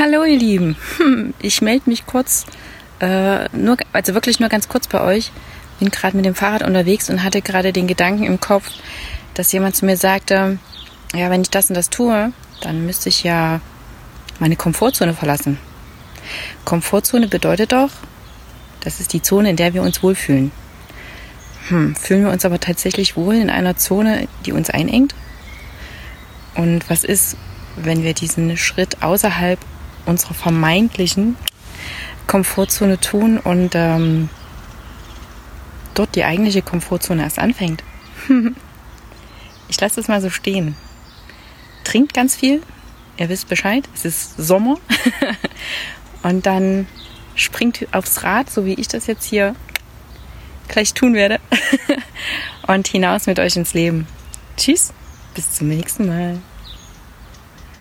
Hallo ihr Lieben, hm, ich melde mich kurz, äh, nur, also wirklich nur ganz kurz bei euch. Bin gerade mit dem Fahrrad unterwegs und hatte gerade den Gedanken im Kopf, dass jemand zu mir sagte, ja, wenn ich das und das tue, dann müsste ich ja meine Komfortzone verlassen. Komfortzone bedeutet doch, das ist die Zone, in der wir uns wohlfühlen. Hm, fühlen wir uns aber tatsächlich wohl in einer Zone, die uns einengt? Und was ist, wenn wir diesen Schritt außerhalb unserer vermeintlichen Komfortzone tun und ähm, dort die eigentliche Komfortzone erst anfängt. ich lasse es mal so stehen. Trinkt ganz viel, ihr wisst Bescheid, es ist Sommer. und dann springt aufs Rad, so wie ich das jetzt hier gleich tun werde. und hinaus mit euch ins Leben. Tschüss, bis zum nächsten Mal.